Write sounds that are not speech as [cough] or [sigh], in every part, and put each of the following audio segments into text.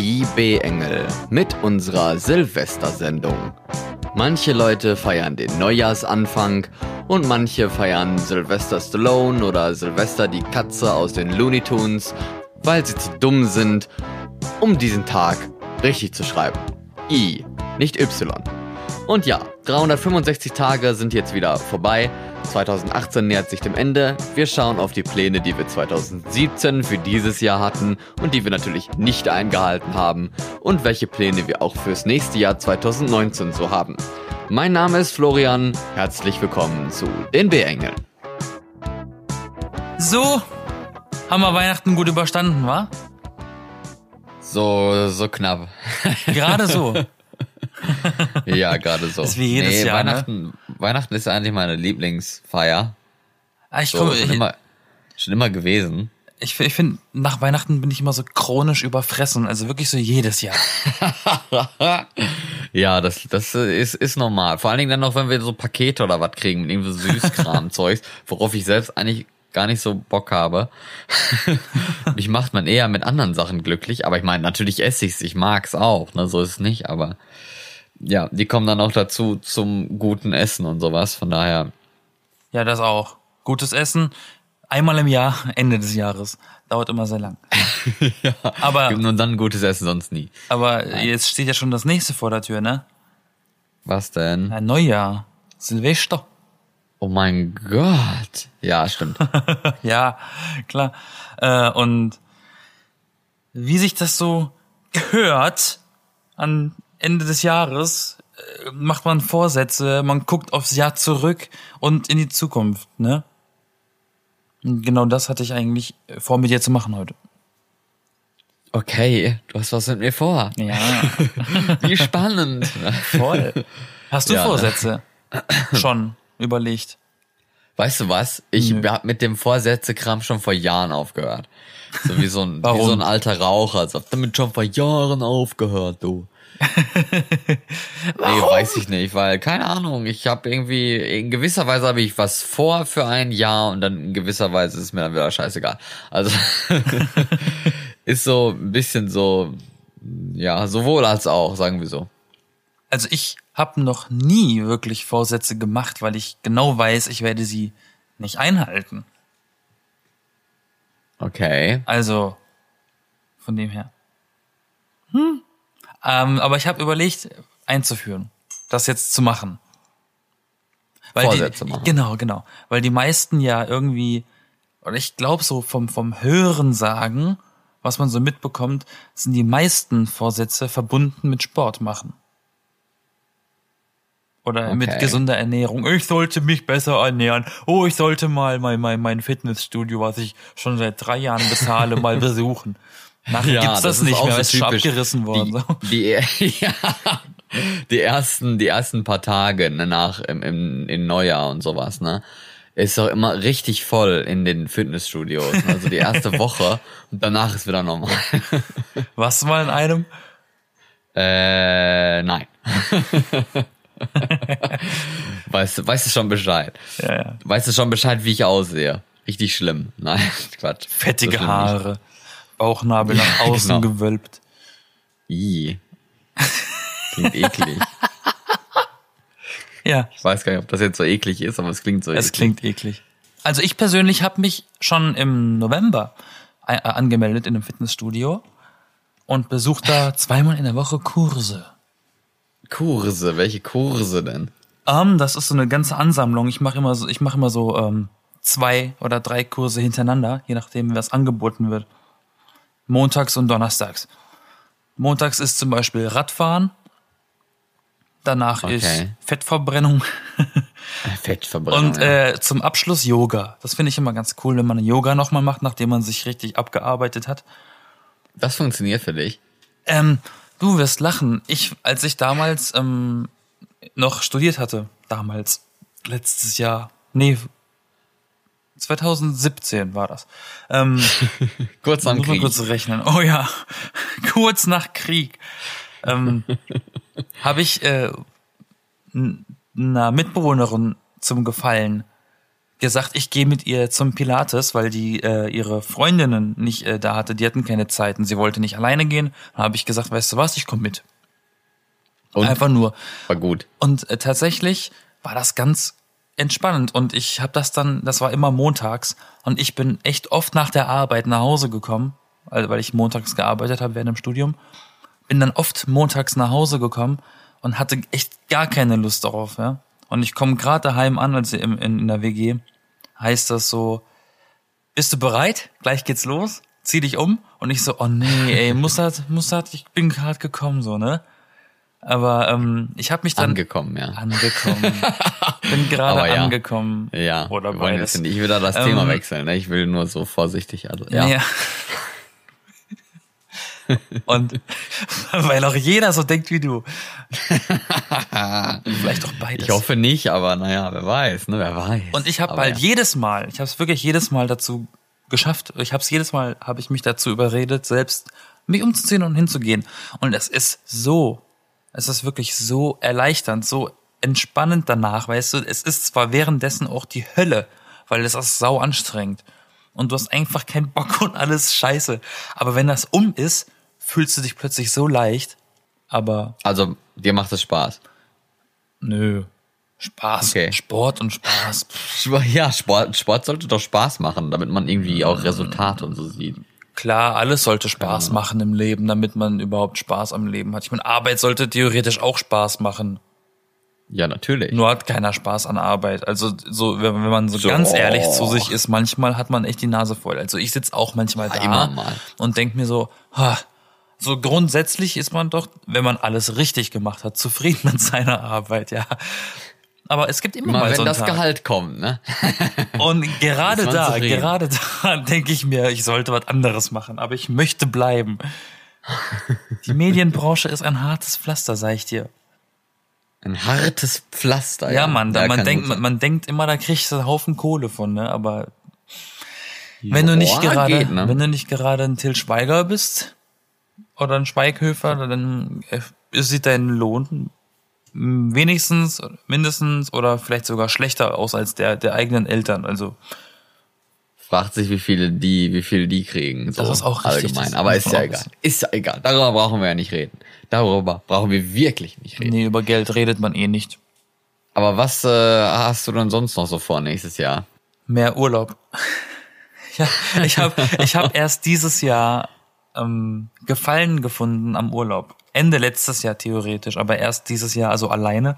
Die B-Engel mit unserer Silvestersendung. Manche Leute feiern den Neujahrsanfang und manche feiern Sylvester Stallone oder Sylvester die Katze aus den Looney Tunes, weil sie zu dumm sind, um diesen Tag richtig zu schreiben. I, nicht Y. Und ja, 365 Tage sind jetzt wieder vorbei. 2018 nähert sich dem Ende. Wir schauen auf die Pläne, die wir 2017 für dieses Jahr hatten und die wir natürlich nicht eingehalten haben und welche Pläne wir auch fürs nächste Jahr 2019 so haben. Mein Name ist Florian. Herzlich willkommen zu den B-Engeln. So, haben wir Weihnachten gut überstanden, wa? So, so knapp. Gerade so. [laughs] ja, gerade so. Das ist wie jedes nee, Jahr, ne? Weihnachten, ist eigentlich meine Lieblingsfeier. Ah, Ich, So, komm, schon, immer, schon immer gewesen. ich, ich finde, nach Weihnachten bin ich immer so chronisch überfressen. Also wirklich so jedes Jahr. [laughs] ja, das, das ist, ist normal. Vor allen Dingen dann noch, wenn wir so Pakete oder was kriegen mit irgendwie so Süßkram-Zeugs, [laughs] worauf ich selbst eigentlich gar nicht so Bock habe. [laughs] Mich macht man eher mit anderen Sachen glücklich, aber ich meine, natürlich esse ich's, ich mag's auch, ne, so ist es nicht, aber ja, die kommen dann auch dazu zum guten Essen und sowas, von daher, Ja, das auch. Gutes Essen. Einmal im Jahr, [laughs] Ende des Jahres. Dauert immer sehr lang. [laughs] Aber, und dann gutes Essen sonst nie. aber jetzt steht ja schon das nächste vor der Tür, ne? Was denn? Ein Neujahr. Silvester. Oh mein Gott. Ja, stimmt. [laughs] Ja, klar. Äh, und wie sich das so gehört an Ende des Jahres, äh, macht man Vorsätze, man guckt aufs Jahr zurück und in die Zukunft, ne? Und genau das hatte ich eigentlich vor, mit dir zu machen heute. Okay, du hast was mit mir vor. Ja, [laughs] Wie spannend. voll. Hast du Ja, ne? Vorsätze? Schon überlegt. Weißt du was? Ich Nö. hab mit dem Vorsätzekram schon vor Jahren aufgehört. So wie so ein, wie so ein alter Raucher. So, hab damit schon vor Jahren aufgehört, du. [laughs] nee, weiß ich nicht, weil, keine Ahnung, ich habe irgendwie, in gewisser Weise habe ich was vor für ein Jahr und dann in gewisser Weise ist mir dann wieder scheißegal. Also [laughs] ist so ein bisschen so, ja, sowohl als auch, sagen wir so. Also ich habe noch nie wirklich Vorsätze gemacht, weil ich genau weiß, ich werde sie nicht einhalten. Okay. Also, von dem her. Hm. Ähm, aber ich habe überlegt, einzuführen, das jetzt zu machen. Weil Vorsätze die, machen. Genau, genau. Weil die meisten ja irgendwie, oder ich glaube so vom, vom Hören sagen, was man so mitbekommt, sind die meisten Vorsätze verbunden mit Sport machen. Oder mit Okay. gesunder Ernährung. Ich sollte mich besser ernähren. Oh, ich sollte mal mein, mein, mein Fitnessstudio, was ich schon seit drei Jahren bezahle, mal [laughs] besuchen. Nachher gibt's das, ist nicht mehr, so ist schon abgerissen worden. so. Die, die, [laughs] ja, die ersten, die ersten paar Tage ne, nach im, im, im Neujahr und sowas, ne? Ist doch immer richtig voll in den Fitnessstudios. ne? [laughs] Also die erste Woche und danach ist wieder normal. [laughs] Was mal in einem? Äh, nein. weißt, du- weißt du schon Bescheid? Ja, ja. Weißt du schon Bescheid, wie ich aussehe? Richtig schlimm. Nein, Quatsch. Fettige Haare, Bauchnabel nach außen genau. gewölbt. Ih. Klingt eklig. Ja, Ich weiß gar nicht, ob das jetzt so eklig ist, aber es klingt so es eklig. klingt eklig. Also ich persönlich habe mich schon im November äh, angemeldet in einem Fitnessstudio und besuche da [laughs] zweimal in der Woche Kurse. Kurse, welche Kurse denn? Ähm, das ist so eine ganze Ansammlung. Ich mache immer so, ich mache immer so ähm, zwei oder drei Kurse hintereinander, je nachdem, was angeboten wird. Montags und Donnerstags. Montags ist zum Beispiel Radfahren. Danach Okay. ist Fettverbrennung Fettverbrennung. und äh, zum Abschluss Yoga. Das finde ich immer ganz cool, wenn man Yoga nochmal macht, nachdem man sich richtig abgearbeitet hat. das funktioniert für dich. Ähm, du wirst lachen. Ich, als ich damals ähm, noch studiert hatte, damals, letztes Jahr, nee, 2017 war das. Ähm, [laughs] Kurz man Krieg. kurz rechnen. Oh ja, [laughs] kurz nach Krieg. Ähm, [laughs] Habe ich äh, einer Mitbewohnerin zum Gefallen gesagt, ich gehe mit ihr zum Pilates, weil die äh, ihre Freundinnen nicht äh, da hatte. Die hatten keine Zeit und sie wollte nicht alleine gehen. Dann habe ich gesagt, weißt du was, ich komme mit. Und? Einfach nur. War gut. Und äh, tatsächlich war das ganz entspannend und ich habe das dann, das war immer montags und ich bin echt oft nach der Arbeit nach Hause gekommen, also weil ich montags gearbeitet habe während dem Studium, bin dann oft montags nach Hause gekommen und hatte echt gar keine Lust darauf, ja. Und ich komme gerade daheim an, also in, in, in der WG, heißt das so, bist du bereit? Gleich geht's los. Zieh dich um. Und ich so, oh nee, ey, muss das, muss das, ich bin gerade gekommen, so, ne? Aber ähm, ich habe mich dann Angekommen, ja. angekommen. [laughs] bin gerade ja. angekommen. Ja, Oder beides. jetzt nicht wieder das Ähm, Thema wechseln. Ne? Ich will nur so vorsichtig. Also, ja. Ja. Und [laughs] weil auch jeder so denkt wie du. [laughs] Vielleicht auch beides. Ich hoffe nicht, aber naja, wer weiß, ne? Wer weiß. Und ich habe halt ja. jedes Mal, ich habe es wirklich jedes Mal dazu geschafft. Ich habe es jedes Mal, habe ich mich dazu überredet, selbst mich umzuziehen und hinzugehen. Und es ist so, es ist wirklich so erleichternd, so entspannend danach, weißt du. Es ist zwar währenddessen auch die Hölle, weil es ist sau anstrengend und du hast einfach keinen Bock und alles scheiße. Aber wenn das um ist, fühlst du dich plötzlich so leicht. Aber Also, dir macht es Spaß. nö, Spaß, Okay. Sport und Spaß. [laughs] Sp- Ja, Sport, Sport sollte doch Spaß machen, damit man irgendwie auch Resultate und so sieht. Klar, alles sollte Spaß machen im Leben, damit man überhaupt Spaß am Leben hat. Ich meine, Arbeit sollte theoretisch auch Spaß machen. Ja, natürlich. Nur hat keiner Spaß an Arbeit. Also so, wenn, wenn man so, So. ganz ehrlich zu sich ist, manchmal hat man echt die Nase voll. Also ich sitz auch manchmal da immer mal. und denk mir so, ha, so grundsätzlich ist man doch, wenn man alles richtig gemacht hat, zufrieden mit seiner Arbeit, ja. Aber es gibt immer Mal mal wenn so einen das Tag. Gehalt kommt, ne? [laughs] Und gerade man da, gerade da [laughs] denke ich mir, ich sollte was anderes machen, aber ich möchte bleiben. Die Medienbranche ist ein hartes Pflaster, sag ich dir. Ein hartes Pflaster. Ja, Mann, da, man kann denkt, man, man denkt immer, da kriegst du einen Haufen Kohle von, ne? Aber wenn du nicht Ja, gerade, geht, ne? wenn du nicht gerade ein Till Schweiger bist oder ein Schweighöfer, dann äh, sieht dein Lohn wenigstens, mindestens oder vielleicht sogar schlechter aus als der der eigenen Eltern. Also Fragt sich, wie viele die, wie viele die kriegen. So Das ist auch richtig, allgemein. Aber ist ja egal. Ist ja egal. Darüber brauchen wir ja nicht reden. Darüber brauchen wir wirklich nicht reden. nee, über Geld redet man eh nicht. Aber was äh, hast du denn sonst noch so vor nächstes Jahr? Mehr Urlaub. [laughs] ja, ich habe ich hab erst dieses Jahr ähm, Gefallen gefunden am Urlaub. Ende letztes Jahr theoretisch, aber erst dieses Jahr also alleine,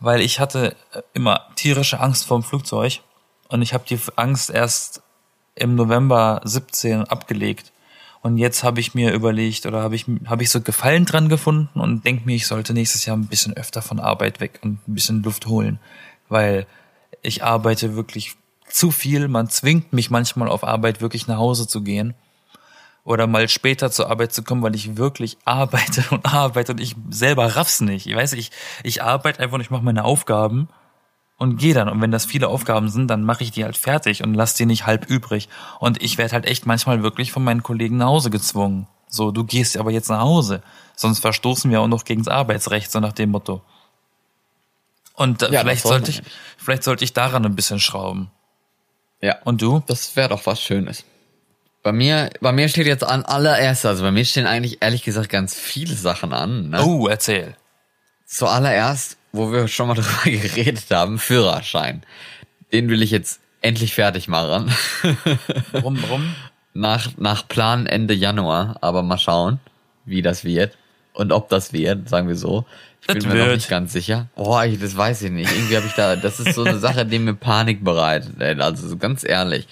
weil ich hatte äh, immer tierische Angst vorm Flugzeug und ich habe die Angst erst im November 17 abgelegt. Und jetzt habe ich mir überlegt oder habe ich habe ich so Gefallen dran gefunden und denke mir, ich sollte nächstes Jahr ein bisschen öfter von Arbeit weg und ein bisschen Luft holen, weil ich arbeite wirklich zu viel. Man zwingt mich manchmal auf Arbeit wirklich nach Hause zu gehen oder mal später zur Arbeit zu kommen, weil ich wirklich arbeite [laughs] und arbeite und ich selber raff's nicht. Ich weiß, ich ich arbeite einfach und ich mache meine Aufgaben und gehe dann. Und wenn das viele Aufgaben sind, dann mache ich die halt fertig und lass die nicht halb übrig. Und ich werde halt echt manchmal wirklich von meinen Kollegen nach Hause gezwungen. So, du gehst aber jetzt nach Hause. Sonst verstoßen wir auch noch gegen das Arbeitsrecht, so nach dem Motto. Und äh, Ja, vielleicht sollte ich, vielleicht sollte ich daran ein bisschen schrauben. Ja. Und du? Das wäre doch was Schönes. Bei mir, bei mir steht jetzt an allererst, also bei mir stehen eigentlich ehrlich gesagt ganz viele Sachen an. Ne? Oh, erzähl. Zuallererst, wo wir schon mal [laughs] drüber geredet haben, Führerschein. Den will ich jetzt endlich fertig machen. Warum, warum? [laughs] nach, nach Plan Ende Januar, aber mal schauen, wie das wird. Und ob das wird, sagen wir so. Ich Das bin mir noch wird. nicht ganz sicher. Oh, ich, das weiß ich nicht. Irgendwie habe ich da, das ist so eine Sache, die mir Panik bereitet. ey. Also so ganz ehrlich.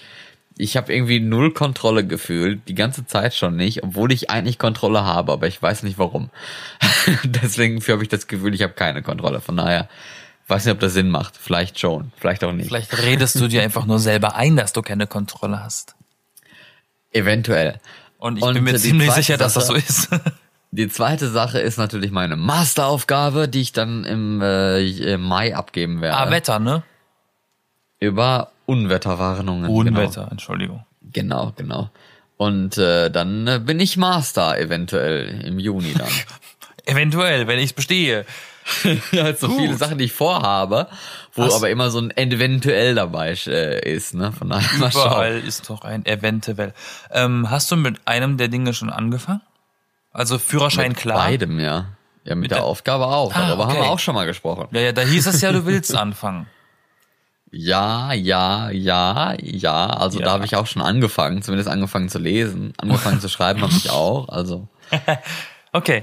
Ich habe irgendwie null Kontrolle gefühlt, die ganze Zeit schon nicht, obwohl ich eigentlich Kontrolle habe, aber ich weiß nicht warum. [laughs] Deswegen habe ich das Gefühl, ich habe keine Kontrolle. Von daher weiß nicht, ob das Sinn macht. Vielleicht schon, vielleicht auch nicht. Vielleicht redest du dir einfach nur selber ein, dass du keine Kontrolle hast. Eventuell. Und ich Und bin mir ziemlich sicher, dass das so ist. [laughs] Die zweite Sache ist natürlich meine Masteraufgabe, die ich dann im, äh, im Mai abgeben werde. ah, Wetter, ne? Über Unwetterwarnungen. Unwetter, Entschuldigung. Genau, genau. genau. Und äh, dann äh, bin ich Master eventuell im Juni dann. [laughs] Eventuell, wenn ich bestehe. [laughs] halt so Gut. viele Sachen, die ich vorhabe, wo Hast- aber immer so ein eventuell dabei äh, ist, ne? Von daher mal schauen. Überall ist doch ein eventuell. Ähm, hast du mit einem der Dinge schon angefangen? Also Führerschein Mit klar. Beidem, ja. Ja, mit, der, der- Aufgabe auch. Ah, Darüber haben okay. wir auch schon mal gesprochen. Ja, ja, da hieß es ja, du willst [laughs] anfangen. Ja, ja, ja, ja. Also Ja. da habe ich auch schon angefangen, zumindest angefangen zu lesen. Angefangen zu schreiben habe ich auch. Also [laughs] Okay.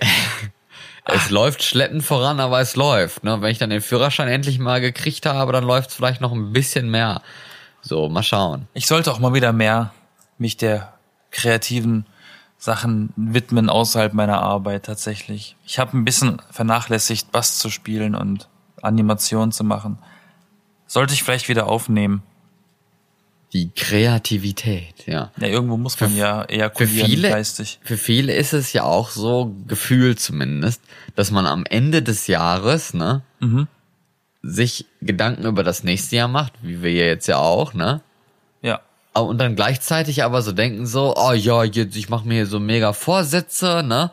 [laughs] es läuft schleppend voran, aber es läuft. Ne? Wenn ich dann den Führerschein endlich mal gekriegt habe, dann läuft es vielleicht noch ein bisschen mehr. So, mal schauen. Ich sollte auch mal wieder mehr mich der kreativen Sachen widmen außerhalb meiner Arbeit tatsächlich. Ich habe ein bisschen vernachlässigt, Bass zu spielen und Animation zu machen. Sollte ich vielleicht wieder aufnehmen. Die Kreativität, ja. Ja, irgendwo muss man ja Für ejakulieren viele, geistig. für viele ist es ja auch so, gefühlt zumindest, dass man am Ende des Jahres, ne, Mhm. sich Gedanken über das nächste Jahr macht, wie wir jetzt ja auch, ne? Ja. Und dann gleichzeitig aber so denken so, oh ja, jetzt, ich mache mir hier so mega Vorsätze, ne?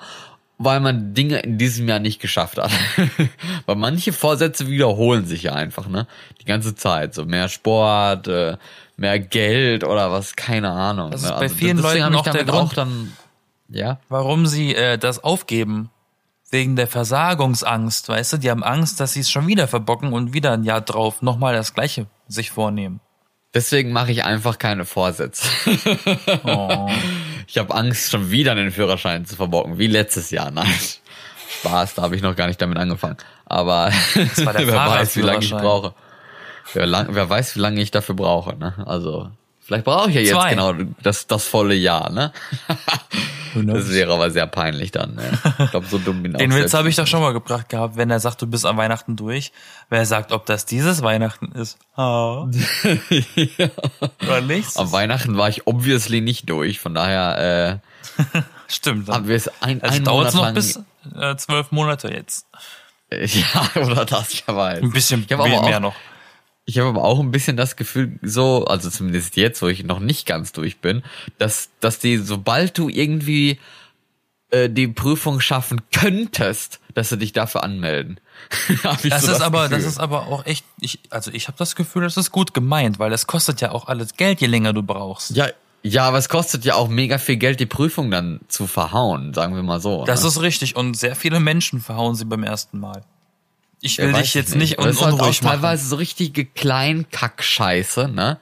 Weil man Dinge in diesem Jahr nicht geschafft hat. [laughs] Weil manche Vorsätze wiederholen sich ja einfach, ne? Die ganze Zeit. So mehr Sport, äh, mehr Geld oder was, keine Ahnung. Das ne? ist bei vielen deswegen Leuten auch der Grund. auch dann, ja. Warum sie äh, das aufgeben? Wegen der Versagungsangst, weißt du? Die haben Angst, dass sie es schon wieder verbocken und wieder ein Jahr drauf nochmal das Gleiche sich vornehmen. Deswegen mache ich einfach keine Vorsätze. Oh. [laughs] Ich habe Angst, schon wieder den Führerschein zu verbocken, wie letztes Jahr. Nein, Spaß, da habe ich noch gar nicht damit angefangen. Aber [laughs] wer weiß, wie lange ich brauche. Wer, lang, wer weiß, wie lange ich dafür brauche. Ne? Also vielleicht brauche ich ja jetzt Zwei. genau das, das volle Jahr. Ne? [laughs] Das wäre aber sehr peinlich dann. Ne? Ich glaube, so dumm bin Den auch Witz habe ich doch schon mal gebracht gehabt, wenn er sagt, du bist an Weihnachten durch. Wer sagt, ob das dieses Weihnachten ist? [laughs] Ah. Oder nichts? Am Weihnachten war ich obviously nicht durch, von daher [laughs] Stimmt. äh, haben wir es ein, Also ein dauert noch bis äh, zwölf Monate jetzt. Ja, oder das, ich weiß. Ein bisschen ich habe aber mehr auch, noch. Ich habe aber auch ein bisschen das Gefühl, so, also zumindest jetzt, wo ich noch nicht ganz durch bin, dass, dass die, sobald du irgendwie äh, die Prüfung schaffen könntest, dass sie dich dafür anmelden. [laughs] Das so ist aber, Gefühl. das ist aber auch echt, ich, also ich habe das Gefühl, das ist gut gemeint, weil das kostet ja auch alles Geld, je länger du brauchst. Ja, ja, aber es kostet ja auch mega viel Geld, die Prüfung dann zu verhauen, sagen wir mal so. Das ne? ist richtig und sehr viele Menschen verhauen sie beim ersten Mal. Ich will dich ich jetzt nicht Aber un ist halt unruhig machen. teilweise so richtige Kleinkack-Scheiße, ne?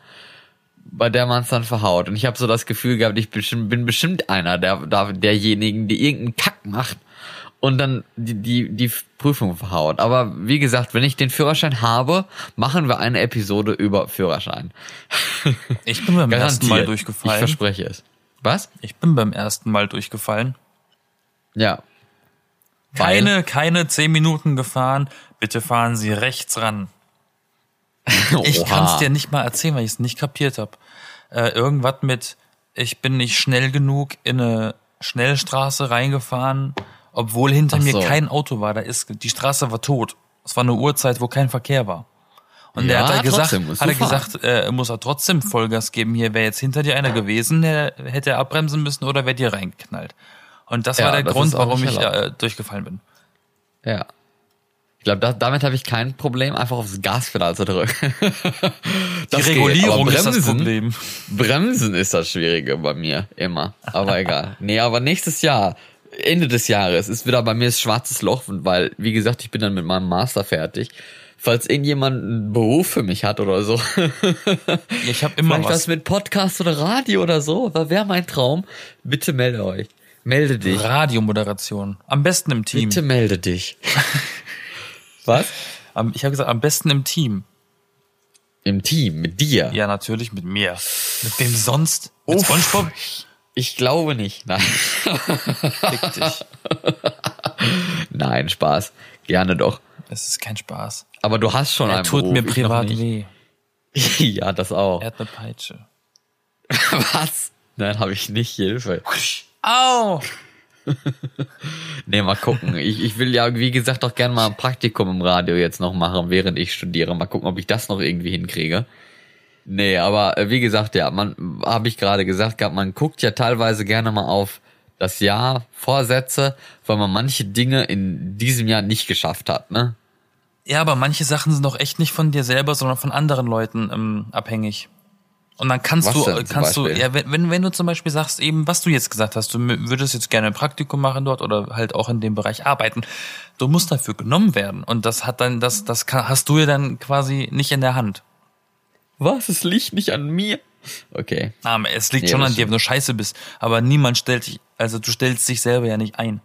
Bei der man es dann verhaut. Und ich habe so das Gefühl gehabt, ich bestimmt, bin bestimmt einer der, der, derjenigen, die irgendeinen Kack macht und dann die, die, die Prüfung verhaut. Aber wie gesagt, wenn ich den Führerschein habe, machen wir eine Episode über Führerschein. [laughs] Ich bin beim ersten Mal Ich durchgefallen. verspreche es. Was? Ich bin beim ersten Mal durchgefallen. Ja. Weil- Keine, keine zehn Minuten gefahren. Bitte fahren Sie rechts ran. [laughs] Ich kann es dir nicht mal erzählen, weil ich es nicht kapiert habe. Äh, irgendwas mit, ich bin nicht schnell genug in eine Schnellstraße reingefahren, obwohl hinter Ach mir so. kein Auto war. Da ist die Straße war tot. Es war eine Uhrzeit, wo kein Verkehr war. Und der Ja, hat er gesagt, hat er gesagt, äh, muss er trotzdem Vollgas geben. Hier wäre jetzt hinter dir einer gewesen, der hätte er abbremsen müssen oder wäre dir reingeknallt. Und das Ja, war der das Grund, warum ich äh, durchgefallen bin. Ja. Ich glaube, da, damit habe ich kein Problem, einfach aufs Gaspedal zu drücken. [laughs] Die Regulierung aber ist das Bremsen- Problem. Bremsen ist das Schwierige bei mir, immer. Aber egal. [laughs] Nee, aber nächstes Jahr, Ende des Jahres, ist wieder bei mir das schwarzes Loch, weil, wie gesagt, ich bin dann mit meinem Master fertig. Falls irgendjemand einen Beruf für mich hat oder so, [laughs] Ich habe immer vielleicht was was. mit Podcast oder Radio oder so, wäre mein Traum. Bitte melde euch. Melde dich. Radiomoderation. Am besten im Team. Bitte melde dich. [laughs] was? Ich habe gesagt, am besten im Team. Im Team, mit dir. Ja, natürlich mit mir. Mit wem sonst? Mit Uff. SpongeBob? Ich glaube nicht. Nein. Fick dich. [laughs] Nein, Spaß. Gerne doch. Es ist kein Spaß. Aber du hast schon Er einen tut Beruf, mir privat weh. [laughs] ja, das auch. Er hat eine Peitsche. Was? Nein, habe ich nicht. Hilfe. Au! [laughs] Nee, mal gucken. Ich, ich will ja, wie gesagt, doch gerne mal ein Praktikum im Radio jetzt noch machen, während ich studiere. Mal gucken, ob ich das noch irgendwie hinkriege. Nee, aber äh, wie gesagt, ja, man, habe ich gerade gesagt gehabt, man guckt ja teilweise gerne mal auf das Jahr Vorsätze, weil man manche Dinge in diesem Jahr nicht geschafft hat, ne? Ja, aber manche Sachen sind doch echt nicht von dir selber, sondern von anderen Leuten ähm, abhängig. Und dann kannst Was du, denn kannst du, ja, wenn, wenn, du zum Beispiel sagst, eben, was du jetzt gesagt hast, du würdest jetzt gerne ein Praktikum machen dort oder halt auch in dem Bereich arbeiten, du musst dafür genommen werden. Und das hat dann, das, das kann, hast du ja dann quasi nicht in der Hand. Was? Es liegt nicht an mir. Okay. Ah, es liegt Nee, schon an dir, wenn du scheiße bist. Aber niemand stellt dich, also du stellst dich selber ja nicht ein.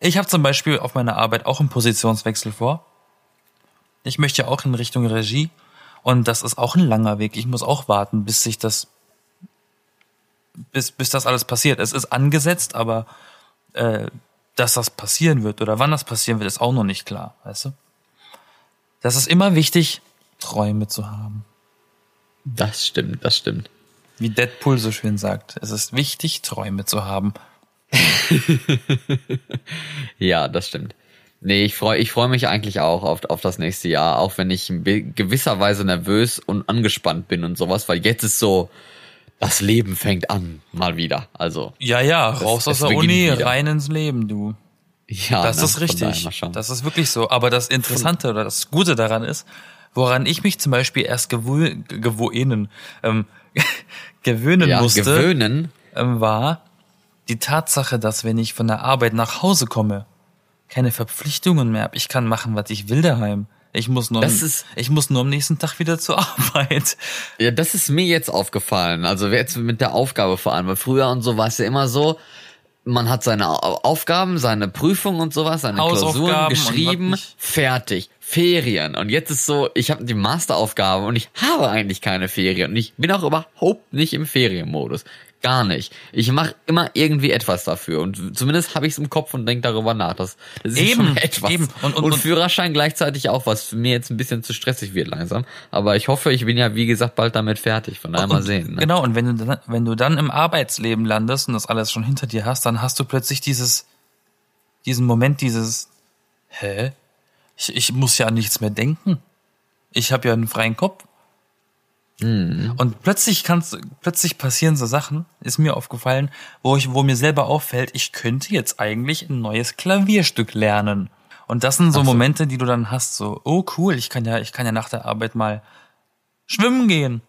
Ich habe zum Beispiel auf meiner Arbeit auch einen Positionswechsel vor. Ich möchte ja auch in Richtung Regie. Und das ist auch ein langer Weg. Ich muss auch warten, bis sich das, bis, bis das alles passiert. Es ist angesetzt, aber äh, dass das passieren wird oder wann das passieren wird, ist auch noch nicht klar, weißt du? Das ist immer wichtig, Träume zu haben. Das stimmt, das stimmt. Wie Deadpool so schön sagt, es ist wichtig, Träume zu haben. [laughs] Ja, das stimmt. Nee, ich freue ich freu mich eigentlich auch auf, auf das nächste Jahr, auch wenn ich in be- gewisser Weise nervös und angespannt bin und sowas, weil jetzt ist so, das Leben fängt an, mal wieder. Also, Ja, ja, raus aus der Uni, wieder. rein ins Leben, du. ja, Das ne, ist richtig. Das ist wirklich so. Aber das Interessante oder das Gute daran ist, woran ich mich zum Beispiel erst gewö gewöhnen, ähm, [laughs] gewöhnen ja, musste, gewöhnen. ähm, war die Tatsache, dass wenn ich von der Arbeit nach Hause komme, keine Verpflichtungen mehr habe. Ich kann machen, was ich will daheim. Ich muss nur, Das am- ist- ich muss nur am nächsten Tag wieder zur [laughs] Arbeit. Ja, das ist mir jetzt aufgefallen. Also jetzt mit der Aufgabe vor allem. Weil früher und so war es ja immer so, man hat seine Au- Aufgaben, seine Prüfungen und sowas, seine Klausuren geschrieben, fertig. Ferien. Und jetzt ist so, ich habe die Masteraufgabe und ich habe eigentlich keine Ferien. Und ich bin auch überhaupt nicht im Ferienmodus. Gar nicht. Ich mache immer irgendwie etwas dafür. Und zumindest habe ich es im Kopf und denke darüber nach. Das, das ist Eben, schon etwas. eben. Und, Und- und- Führerschein gleichzeitig auch, was für mir jetzt ein bisschen zu stressig wird langsam. Aber ich hoffe, ich bin ja, wie gesagt, bald damit fertig. Von daher mal sehen. Ne? Genau, und wenn du, dann, wenn du dann im Arbeitsleben landest und das alles schon hinter dir hast, dann hast du plötzlich dieses, diesen Moment, dieses, hä? Ich, ich muss ja an nichts mehr denken. Ich habe ja einen freien Kopf. Mhm. Und plötzlich kannst, plötzlich passieren so Sachen, ist mir aufgefallen, wo ich, wo mir selber auffällt, ich könnte jetzt eigentlich ein neues Klavierstück lernen. Und das sind so, so. Momente, die du dann hast, so, oh cool, ich kann ja, ich kann ja nach der Arbeit mal schwimmen gehen.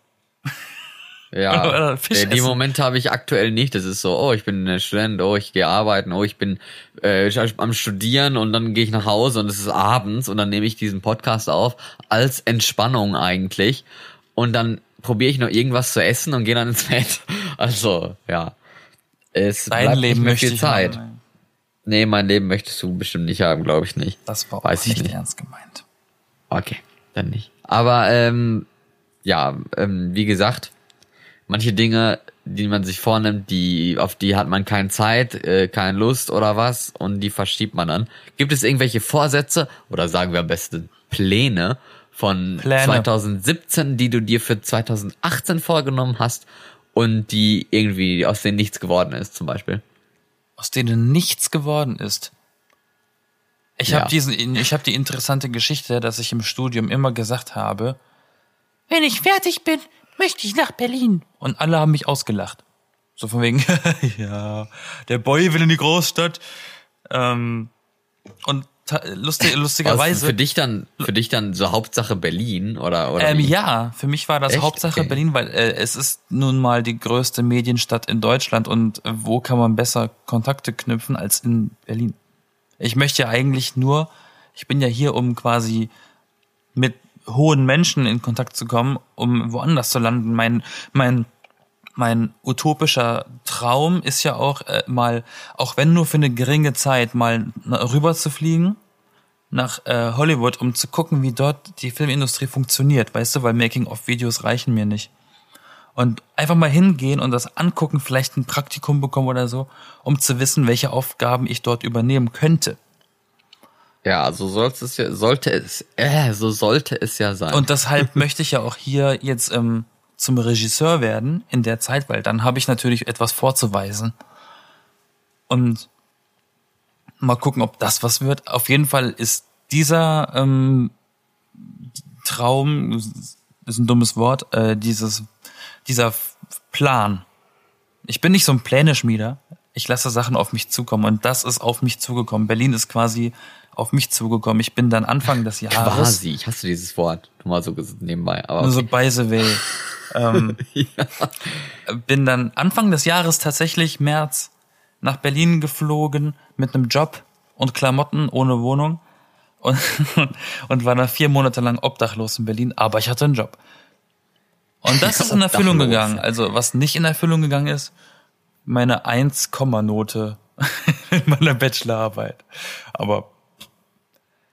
Ja, [laughs] Oder Fisch äh, die essen. Momente habe ich aktuell nicht. Das ist so, oh, ich bin ein Student, oh, ich gehe arbeiten, oh, ich bin äh, am Studieren und dann gehe ich nach Hause und es ist abends und dann nehme ich diesen Podcast auf als Entspannung eigentlich und dann probiere ich noch irgendwas zu essen und gehe dann ins Bett. [laughs] Also, ja. Es Dein bleibt Leben nicht mehr viel Zeit. haben. Nee, mein Leben möchtest du bestimmt nicht haben, glaube ich nicht. Das war Weiß auch ich nicht, nicht. ernst gemeint. Okay, dann nicht. Aber ähm, ja, ähm, wie gesagt, manche Dinge, die man sich vornimmt, die auf die hat man keine Zeit, äh, keine Lust oder was und die verschiebt man dann. Gibt es irgendwelche Vorsätze oder sagen wir am besten Pläne von Pläne. 2017, die du dir für 2018 vorgenommen hast und die irgendwie aus denen nichts geworden ist, zum Beispiel? Aus denen nichts geworden ist. Ich Ja. habe diesen, ich habe die interessante Geschichte, dass ich im Studium immer gesagt habe, wenn ich fertig bin, möchte ich nach Berlin. Und alle haben mich ausgelacht. So von wegen, [laughs] ja, der Boy will in die Großstadt. Ähm, und lustig, lustigerweise. für dich dann, für dich dann so Hauptsache Berlin oder oder Ähm, wie? ja, für mich war das Echt? Hauptsache Okay. Berlin, weil äh, es ist nun mal die größte Medienstadt in Deutschland und äh, wo kann man besser Kontakte knüpfen als in Berlin? Ich möchte ja eigentlich nur, ich bin ja hier, um quasi mit hohen Menschen in Kontakt zu kommen, um woanders zu landen. Mein, mein, mein utopischer Traum ist ja auch äh, mal, auch wenn nur für eine geringe Zeit, mal rüber zu fliegen nach äh, Hollywood, um zu gucken, wie dort die Filmindustrie funktioniert, weißt du, weil Making-of-Videos reichen mir nicht. Und einfach mal hingehen und das angucken, vielleicht ein Praktikum bekommen oder so, um zu wissen, welche Aufgaben ich dort übernehmen könnte. Ja, so sollte es ja, sollte es, äh, so sollte es ja sein. Und deshalb [laughs] möchte ich ja auch hier jetzt ähm, zum Regisseur werden in der Zeit, weil dann habe ich natürlich etwas vorzuweisen. Und mal gucken, ob das was wird. Auf jeden Fall ist dieser ähm, Traum, ist ein dummes Wort, äh, dieses, dieser Plan. Ich bin nicht so ein Pläneschmieder. Ich lasse Sachen auf mich zukommen und das ist auf mich zugekommen. Berlin ist quasi auf mich zugekommen. Ich bin dann Anfang des Jahres. Quasi, ich hasse dieses Wort. Nur mal so nebenbei. Aber Nur so by the way. [laughs] ähm, Bin dann Anfang des Jahres tatsächlich März nach Berlin geflogen mit einem Job und Klamotten ohne Wohnung und, [laughs] und war dann vier Monate lang obdachlos in Berlin, aber ich hatte einen Job. Und das ist in Erfüllung gegangen. Also was nicht in Erfüllung gegangen ist, meine 1-Note [laughs] in meiner Bachelorarbeit. Aber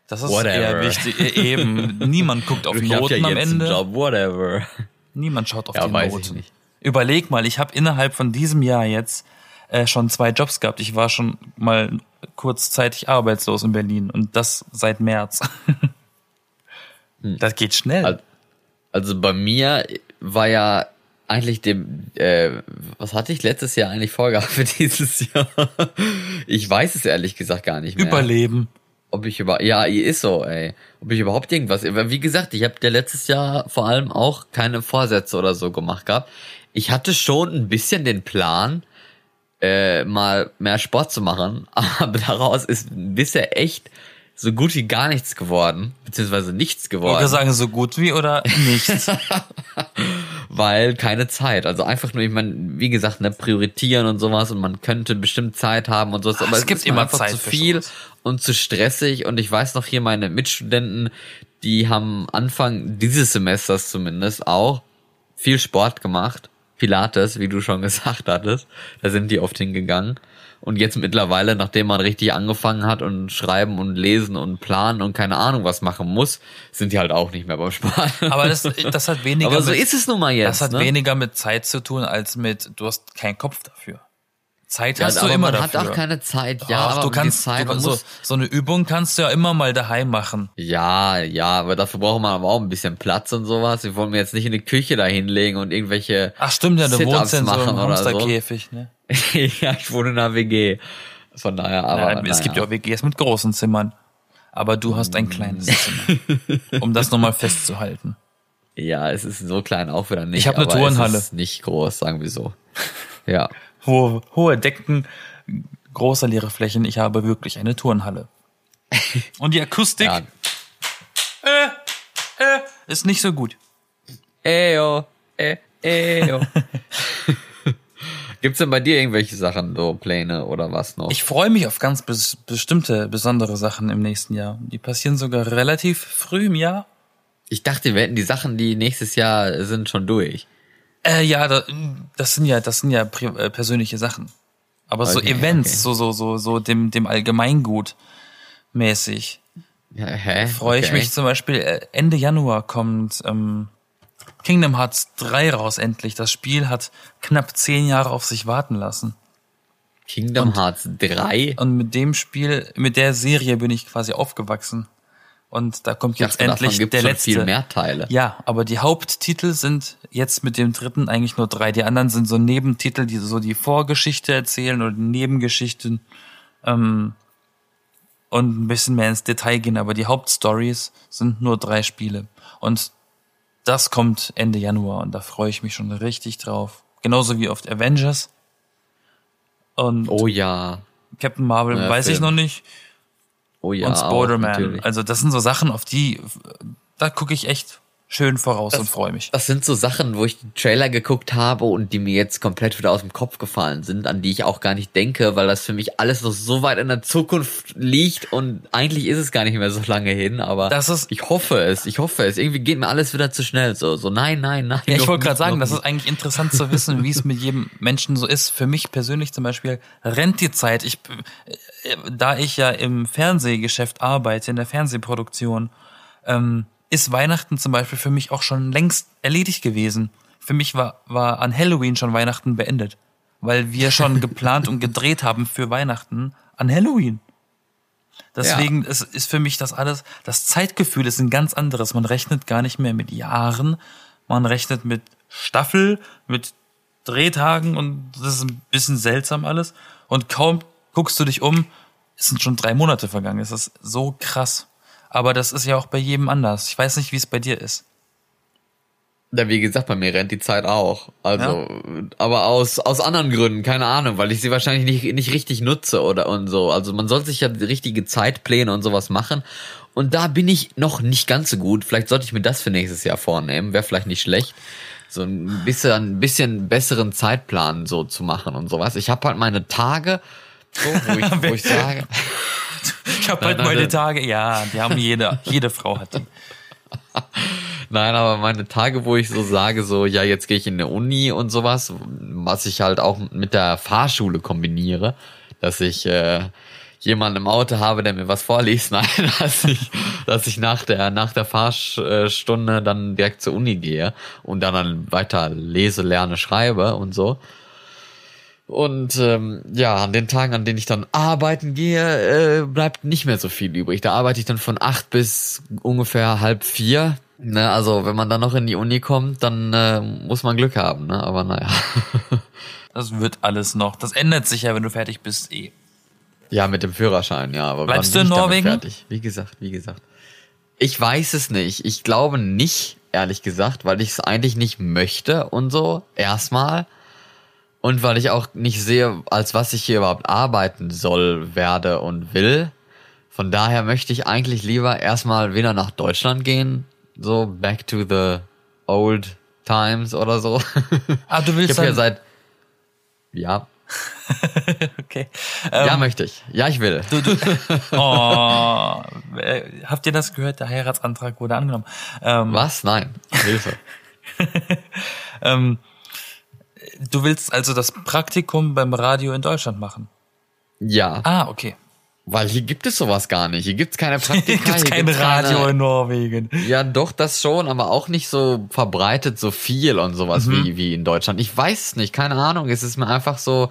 das ist Whatever. eher wichtig. E- Eben, [laughs] niemand guckt auf ich Noten ja am Ende. Job, whatever. Niemand schaut auf Ja, die weiß Noten. ich nicht. Überleg mal, ich habe innerhalb von diesem Jahr jetzt äh, schon zwei Jobs gehabt. Ich war schon mal kurzzeitig arbeitslos in Berlin und das seit März. [laughs] Das geht schnell. Al- Also bei mir war ja eigentlich dem, äh, was hatte ich letztes Jahr eigentlich vorgehabt für [laughs] dieses Jahr? Ich weiß es ehrlich gesagt gar nicht mehr. Überleben. Ob ich über, ja, ist so, ey. Ob ich überhaupt irgendwas, wie gesagt, ich habe ja letztes Jahr vor allem auch keine Vorsätze oder so gemacht gehabt. Ich hatte schon ein bisschen den Plan, äh, mal mehr Sport zu machen, [laughs] aber daraus ist bisher echt so gut wie gar nichts geworden, beziehungsweise nichts Ich geworden. würde sagen, so gut wie oder nichts. [laughs] weil keine Zeit. Also einfach nur, ich meine, wie gesagt, ne, prioritieren und sowas und man könnte bestimmt Zeit haben und sowas, aber es es, gibt immer einfach Zeit zu viel sowas. Und zu stressig und ich weiß noch hier meine Mitstudenten, die haben Anfang dieses Semesters zumindest auch viel Sport gemacht. Pilates, wie du schon [laughs] gesagt hattest. Da sind die oft hingegangen. Und jetzt mittlerweile, nachdem man richtig angefangen hat und schreiben und lesen und planen und keine Ahnung was machen muss, sind die halt auch nicht mehr beim Sport. Aber das, [laughs] das hat weniger Aber so mit, ist es nun mal jetzt. das hat ne? weniger mit Zeit zu tun, als mit, du hast keinen Kopf dafür. Zeit Ja, hast du aber immer man dafür. hat auch keine Zeit. Ja, Ach, aber du kannst, Zeit, du, so, so eine Übung kannst du ja immer mal daheim machen. ja, ja, aber dafür braucht man aber auch ein bisschen Platz und sowas. Wir wollen mir jetzt nicht in die Küche da hinlegen und irgendwelche. Ach stimmt, ja, du wohnst ja in so machen einem oder so. Hamsterkäfig, ne? [laughs] ja, ich wohne in einer WG. Von daher, aber. Ja, es gibt ja auch WGs mit großen Zimmern. Aber du hast ein kleines Zimmer. Um das nochmal festzuhalten. [laughs] Ja, es ist so klein auch wieder nicht. Ich hab eine Turnhalle. Es ist nicht groß, sagen wir so. Ja. Hohe, hohe Decken, große leere Flächen. Ich habe wirklich eine Turnhalle. [laughs] Und die Akustik ja. ist nicht so gut. Eyo, äh, eyo. Gibt's denn bei dir irgendwelche Sachen, so Pläne oder was noch? Ich freue mich auf ganz bes bestimmte, besondere Sachen im nächsten Jahr. Die passieren sogar relativ früh im Jahr. ich dachte, wir hätten die Sachen, die nächstes Jahr sind, schon durch. Äh, ja, da, das sind ja, das sind ja äh, persönliche Sachen. Aber so Okay, Events, okay. so, so, so, so dem, dem Allgemeingut mäßig. Ja, hä? Freue ich Okay. mich zum Beispiel, äh, Ende Januar kommt ähm, Kingdom Hearts 3 raus endlich. Das Spiel hat knapp zehn Jahre auf sich warten lassen. Kingdom Hearts 3. Und mit dem Spiel, mit der Serie bin ich quasi aufgewachsen. Und da kommt Ich jetzt dachte, endlich der letzte. viel mehr Teile. Ja, aber die Haupttitel sind jetzt mit dem dritten eigentlich nur drei. Die anderen sind so Nebentitel, die so die Vorgeschichte erzählen oder Nebengeschichten ähm, und ein bisschen mehr ins Detail gehen. Aber die Hauptstories sind nur drei Spiele. Und das kommt Ende Januar und da freue ich mich schon richtig drauf. Genauso wie auf Avengers. Und Oh ja. Captain Marvel Ja, weiß ich Film. noch nicht. Oh ja. und Spider-Man. Also das sind so Sachen, auf die, da gucke ich echt schön voraus Das- und freue mich. Das sind so Sachen, wo ich den Trailer geguckt habe und die mir jetzt komplett wieder aus dem Kopf gefallen sind, an die ich auch gar nicht denke, weil das für mich alles noch so weit in der Zukunft liegt und eigentlich ist es gar nicht mehr so lange hin, aber Das ist- ich hoffe es, ich hoffe es. Irgendwie geht mir alles wieder zu schnell, so, so nein, nein, nein. Ja, ich wollte gerade sagen, das ist eigentlich interessant zu wissen, wie es mit jedem [laughs] Menschen so ist. Für mich persönlich zum Beispiel rennt die Zeit. Ich, äh, da ich ja im Fernsehgeschäft arbeite, in der Fernsehproduktion, ähm, ist Weihnachten zum Beispiel für mich auch schon längst erledigt gewesen. Für mich war, war an Halloween schon Weihnachten beendet, weil wir schon [laughs] geplant und gedreht haben für Weihnachten an Halloween. Deswegen ist, ist für mich das alles, das Zeitgefühl ist ein ganz anderes. Man rechnet gar nicht mehr mit Jahren, man rechnet mit Staffel, mit Drehtagen und das ist ein bisschen seltsam alles. Und kaum guckst du dich um, es sind schon drei Monate vergangen. Es ist so krass. Aber das ist ja auch bei jedem anders. Ich weiß nicht, wie es bei dir ist. Ja, wie gesagt, bei mir rennt die Zeit auch. Also, aber aus, aus anderen Gründen, keine Ahnung, weil ich sie wahrscheinlich nicht, nicht richtig nutze oder und so. Also man soll sich ja die richtige Zeitpläne und sowas machen. Und da bin ich noch nicht ganz so gut. Vielleicht sollte ich mir das für nächstes Jahr vornehmen. Wäre vielleicht nicht schlecht. So ein bisschen, ein bisschen besseren Zeitplan so zu machen und sowas. Ich habe halt meine Tage, so, wo, ich, wo ich [laughs] sage. Ich habe halt nein, meine nein. Tage, ja, die haben jede, [laughs] jede Frau hat die. Nein, aber meine Tage, wo ich so sage, so, ja, jetzt gehe ich in eine Uni und sowas, was ich halt auch mit der Fahrschule kombiniere, dass ich äh, jemanden im Auto habe, der mir was vorliest, [laughs] nein, dass ich, dass ich nach der nach der Fahrstunde dann direkt zur Uni gehe und dann, dann weiter lese, lerne, schreibe und so. Und ähm, ja, an den Tagen, an denen ich dann arbeiten gehe, äh, bleibt nicht mehr so viel übrig. Da arbeite ich dann von acht bis ungefähr halb vier. Ne, also wenn man dann noch in die Uni kommt, dann äh, muss man Glück haben. Ne? Aber naja. [laughs] Das wird alles noch. Das ändert sich ja, wenn du fertig bist, eh. ja, mit dem Führerschein, ja. Aber Bleibst du in Norwegen? Fertig? Wie gesagt, wie gesagt. Ich weiß es nicht. Ich glaube nicht, ehrlich gesagt, weil ich es eigentlich nicht möchte und so. Erstmal. Und weil ich auch nicht sehe, als was ich hier überhaupt arbeiten soll, werde und will. Von daher möchte ich eigentlich lieber erstmal wieder nach Deutschland gehen. So back to the old times oder so. Ah, du Ich willst habe ja dann, seit. Ja. [laughs] okay. ja, Ähm, möchte ich. Ja, ich will. du, du, [laughs] oh, äh, habt ihr das gehört? Der Heiratsantrag wurde angenommen. Ähm, Was? Nein. Hilfe. [laughs] ähm, du willst also das Praktikum beim Radio in Deutschland machen? Ja. Ah, okay. Weil hier gibt es sowas gar nicht. Hier gibt's keine Praktika. [laughs] Hier gibt's hier kein Radio keine- in Norwegen. Ja, doch, das schon, aber auch nicht so verbreitet, so viel und sowas Mhm. wie, wie in Deutschland. Ich weiß es nicht, keine Ahnung. Es ist mir einfach so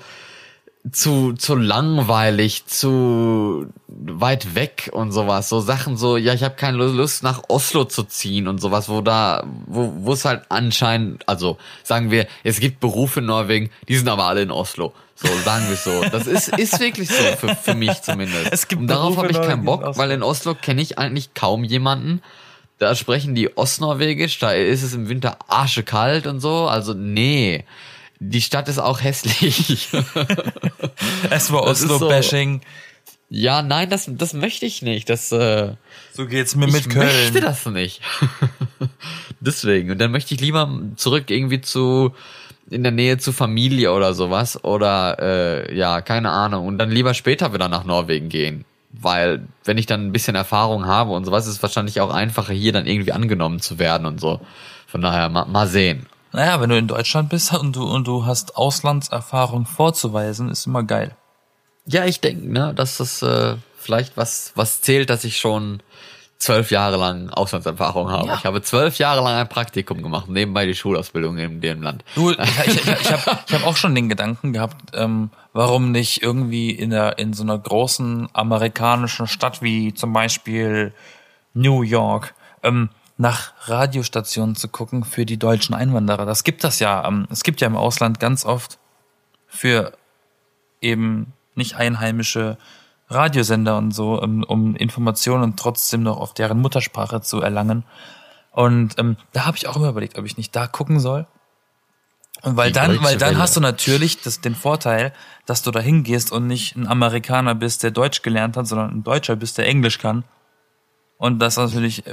zu, zu langweilig, zu weit weg und sowas. So Sachen so, ja, ich habe keine Lust nach Oslo zu ziehen und sowas, wo da, wo, wo es halt anscheinend, also sagen wir, es gibt Berufe in Norwegen, die sind aber alle in Oslo. So, sagen wir so. Das ist, ist wirklich so, für, für mich zumindest. Es gibt und darauf habe ich in keinen Bock, in weil in Oslo kenne ich eigentlich kaum jemanden. Da sprechen die Ostnorwegisch, da ist es im Winter arschekalt und so. Also nee, die Stadt ist auch hässlich. [laughs] Es war ist so. Oslo-Bashing. ja, nein, das, das möchte ich nicht. Das, äh, So geht's mir ich mit Köln. möchte das nicht. [laughs] Deswegen. Und dann möchte ich lieber zurück irgendwie zu in der Nähe zu Familie oder sowas. Oder äh, ja, keine Ahnung. Und dann lieber später wieder nach Norwegen gehen. Weil, wenn ich dann ein bisschen Erfahrung habe und sowas, ist es wahrscheinlich auch einfacher, hier dann irgendwie angenommen zu werden und so. Von daher, mal, mal sehen. Naja, wenn du in Deutschland bist und du, und du hast Auslandserfahrung vorzuweisen, ist immer geil. Ja, ich denke, ne, dass das äh, vielleicht was, was zählt, dass ich schon zwölf Jahre lang Auslandserfahrung habe. Ja. Ich habe zwölf Jahre lang ein Praktikum gemacht, nebenbei die Schulausbildung in dem Land. Du, [laughs] ich, ich, ich, ich habe ich hab auch schon den Gedanken gehabt, ähm, warum nicht irgendwie in der in so einer großen amerikanischen Stadt wie zum Beispiel New York ähm, nach Radiostationen zu gucken für die deutschen Einwanderer. Das gibt das ja. Ähm, es gibt ja im Ausland ganz oft für eben nicht einheimische Radiosender und so, um, um Informationen trotzdem noch auf deren Muttersprache zu erlangen. Und ähm, da habe ich auch immer überlegt, ob ich nicht da gucken soll. Und weil Die dann, weil dann Welle. hast du natürlich das, den Vorteil, dass du da hingehst und nicht ein Amerikaner bist, der Deutsch gelernt hat, sondern ein Deutscher bist, der Englisch kann. Und das natürlich,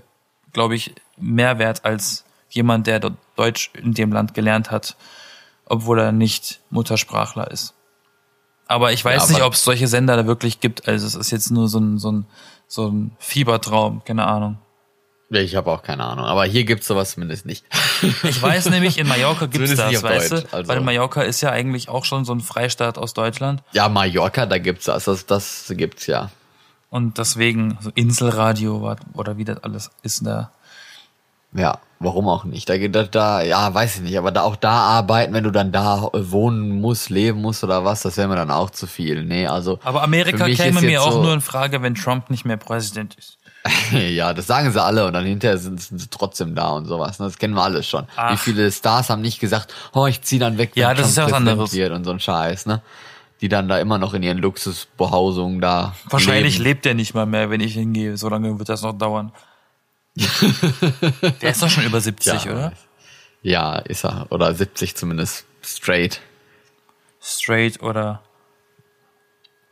glaube ich, mehr wert als jemand, der dort Deutsch in dem Land gelernt hat, obwohl er nicht Muttersprachler ist. Aber ich weiß Ja, nicht, aber- ob es solche Sender da wirklich gibt. Also es ist jetzt nur so ein, so ein, so ein Fiebertraum, keine Ahnung. Ich habe auch keine Ahnung, aber hier gibt's sowas zumindest nicht. [laughs] Ich weiß nämlich, in Mallorca gibt's Zumindest das, nicht weißt Deutsch, du? also. Weil Mallorca ist ja eigentlich auch schon so ein Freistaat aus Deutschland. Ja, Mallorca, da gibt's das, das, das gibt's ja. Und deswegen, so Inselradio oder wie das alles ist da. Ja, warum auch nicht? Da, da, da, ja, weiß ich nicht, aber da auch da arbeiten, wenn du dann da äh, wohnen musst, leben musst oder was, das wäre mir dann auch zu viel. Nee, also. Aber Amerika käme mir auch so- nur in Frage, wenn Trump nicht mehr Präsident ist. [laughs] ja, das sagen sie alle und dann hinterher sind, sind sie trotzdem da und sowas. ne? Das kennen wir alles schon. Wie Ach. viele Stars haben nicht gesagt, oh, ich zieh dann weg, wenn Ja, das ist ja was anderes. und so ein Scheiß, ne? Die dann da immer noch in ihren Luxusbehausungen da. Wahrscheinlich leben. lebt er nicht mal mehr, wenn ich hingehe. So lange wird das noch dauern. Der ist doch schon über 70, [laughs] Ja, oder? Ja, ist er. Oder 70 zumindest. Straight. Straight oder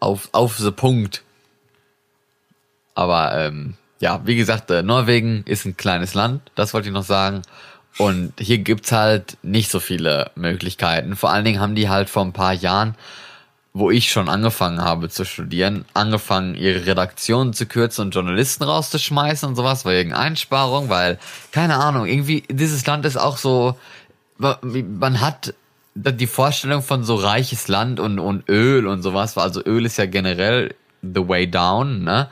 Auf, auf the Punkt. Aber ähm, ja, wie gesagt, äh, Norwegen ist ein kleines Land, das wollte ich noch sagen. Und hier gibt's halt nicht so viele Möglichkeiten. Vor allen Dingen haben die halt vor ein paar Jahren, wo ich schon angefangen habe zu studieren, angefangen, ihre Redaktionen zu kürzen und Journalisten rauszuschmeißen und sowas, wegen Einsparung, weil, keine Ahnung, irgendwie, dieses Land ist auch so, man hat die Vorstellung von so reiches Land und, und Öl und sowas, also Öl ist ja generell the way down, ne?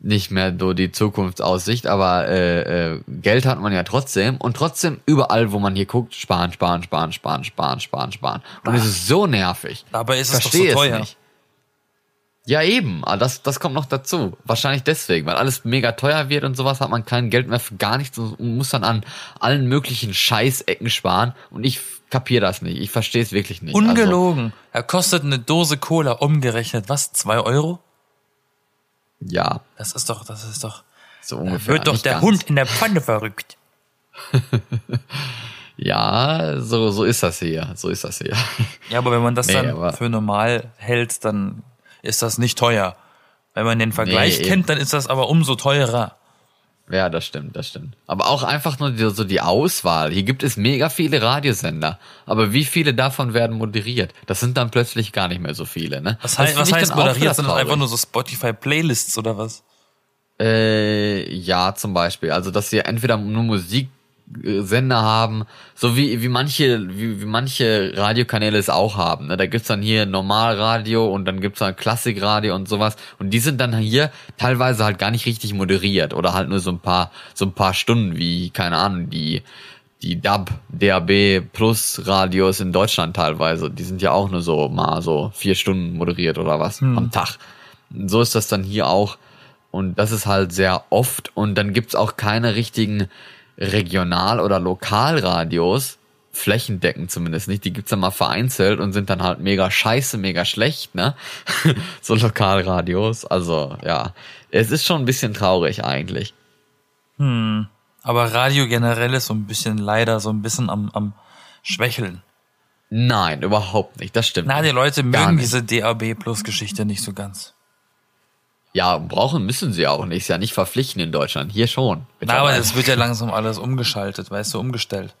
Nicht mehr so die Zukunftsaussicht, aber äh, äh, Geld hat man ja trotzdem und trotzdem überall, wo man hier guckt, sparen, sparen, sparen, sparen, sparen, sparen, sparen. Und es ist so nervig. Dabei ist es doch Verstehe so teuer. nicht. Ja, eben. Aber das, das kommt noch dazu. Wahrscheinlich deswegen, weil alles mega teuer wird und sowas, hat man kein Geld mehr für gar nichts und muss dann an allen möglichen Scheißecken sparen. Und ich kapiere das nicht. Ich verstehe es wirklich nicht. Also, Ungelogen. Er kostet eine Dose Cola umgerechnet, was? Zwei Euro? Ja, Das ist doch, das ist doch. so Da ungefähr. wird doch der ganz. Hund in der Pfanne verrückt. [laughs] Ja, so, so ist das hier. So ist das hier. Ja, aber wenn man das Nee, dann für normal hält, dann ist das nicht teuer. Wenn man den Vergleich Nee, kennt, dann ist das aber umso teurer. Ja, das stimmt, das stimmt. Aber auch einfach nur die, so die Auswahl. Hier gibt es mega viele Radiosender. Aber wie viele davon werden moderiert? Das sind dann plötzlich gar nicht mehr so viele, ne? Was, Das heißt, was heißt moderiert? Sind das einfach nur so Spotify-Playlists oder was? Äh, ja, zum Beispiel. Also, dass sie entweder nur Musiksender haben, so wie, wie manche, wie, wie manche Radiokanäle es auch haben. Ne? Da gibt's dann hier Normalradio und dann gibt's dann Klassikradio und sowas. Und die sind dann hier teilweise halt gar nicht richtig moderiert oder halt nur so ein paar, so ein paar Stunden wie, keine Ahnung, die, die DAB, DAB Plus Radios in Deutschland teilweise. Die sind ja auch nur so mal so vier Stunden moderiert oder was am Tag. So ist das dann hier auch. Und das ist halt sehr oft. Und dann gibt's auch keine richtigen Regional- oder Lokalradios, flächendeckend zumindest nicht. Die gibt's dann mal vereinzelt und sind dann halt mega scheiße, mega schlecht, ne? [laughs] so Lokalradios. Also, ja. Es ist schon ein bisschen traurig eigentlich. Aber Radio generell ist so ein bisschen leider so ein bisschen am, am Schwächeln. Nein, überhaupt nicht. Das stimmt. Na, die. Leute mögen diese DAB Plus Geschichte nicht so ganz. Ja, brauchen müssen sie auch nicht. Ist ja nicht verpflichtend in Deutschland. Hier schon. Na, aber es wird ja langsam alles umgeschaltet, weißt du, umgestellt.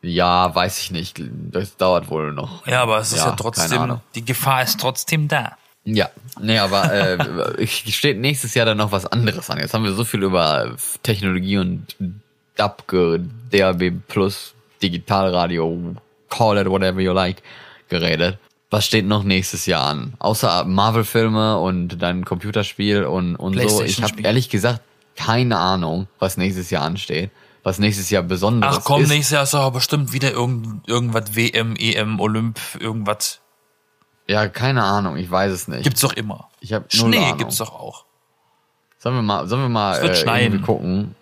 Ja, weiß ich nicht. Das dauert wohl noch. Ja, aber es ist Ja, ja, trotzdem, die Gefahr ist trotzdem da. Ja, nee, aber äh, [laughs] steht nächstes Jahr dann noch was anderes an. Jetzt haben wir so viel über Technologie und DAB, DAB Plus, Digitalradio, call it whatever you like, geredet. Was steht noch nächstes Jahr an? Außer Marvel-Filme und dein Computerspiel und, und so. Ich habe ehrlich gesagt keine Ahnung, was nächstes Jahr ansteht. Was nächstes Jahr Besonderes Ach komm, ist. nächstes Jahr ist doch bestimmt wieder irgend, irgendwas WM, EM, Olymp, irgendwas. Ja, keine Ahnung, ich weiß es nicht. Gibt's doch immer. ich null Schnee Ahnung. gibt's doch auch. Sollen wir mal, sollen wir mal äh, irgendwie gucken?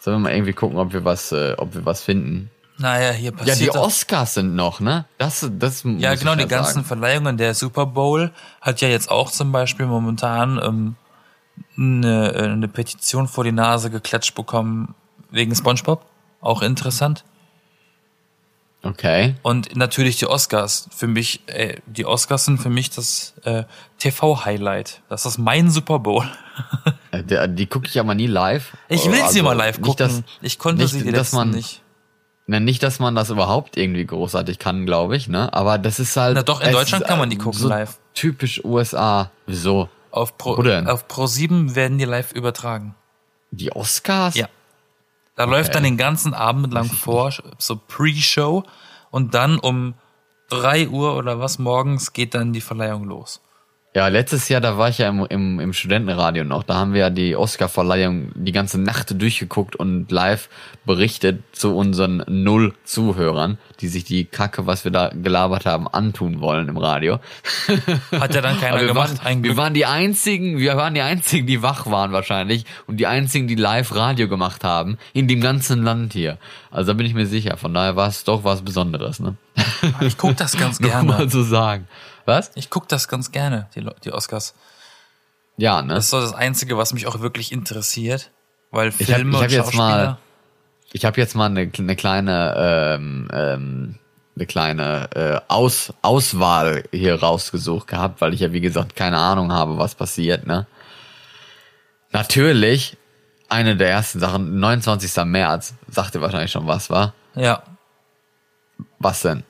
Sollen wir mal irgendwie gucken, ob wir was, äh, ob wir was finden? Naja, hier Ja, passiert die doch- Oscars sind noch, ne? Das, das muss Ja, genau, die ja ganzen sagen. Verleihungen. Der Super Bowl hat ja jetzt auch zum Beispiel momentan ähm, eine, äh, eine Petition vor die Nase geklatscht bekommen wegen SpongeBob. Auch interessant. Okay. Und natürlich die Oscars. Für mich, äh, die Oscars sind für mich das äh, TV-Highlight. Das ist mein Super Bowl. Äh, der, die gucke ich aber nie live. Ich will sie Also, mal live gucken. Nicht, dass, ich konnte nicht, sie die dass letzten man- nicht. Na, nicht, dass man das überhaupt irgendwie großartig kann, glaube ich, ne? Aber das ist halt. Na doch, in Deutschland kann man die äh, gucken so live. Typisch USA. Wieso? Auf Pro, auf Pro 7 werden die live übertragen. Die Oscars? Ja. Da läuft dann den ganzen Abend lang vor, so Pre-Show. Und dann um 3 Uhr oder was morgens geht dann die Verleihung los. Ja, letztes Jahr, da war ich ja im, im, im Studentenradio noch. Da haben wir ja die Oscar-Verleihung die ganze Nacht durchgeguckt und live berichtet zu unseren null Zuhörern, die sich die Kacke, was wir da gelabert haben, antun wollen im Radio. [laughs] Hat ja dann keiner wir, gemacht. waren, wir waren die einzigen, wir waren die einzigen, die wach waren wahrscheinlich und die einzigen, die live Radio gemacht haben in dem ganzen Land hier. Also da bin ich mir sicher. Von daher war es doch was Besonderes, ne? Ich guck das ganz [laughs] Nur mal gerne. so sagen. Was? Ich guck das ganz gerne, die, die Oscars. Ja, ne? Das ist so das Einzige, was mich auch wirklich interessiert. Weil Ich hab- Filme ich hab und jetzt mal-. Ich habe jetzt mal eine, eine kleine, ähm, ähm, eine kleine äh, Aus, Auswahl hier rausgesucht gehabt, weil ich ja wie gesagt keine Ahnung habe, was passiert. Ne? Natürlich eine der ersten Sachen, 29. März, sagte wahrscheinlich schon was, war? Ja. Was denn?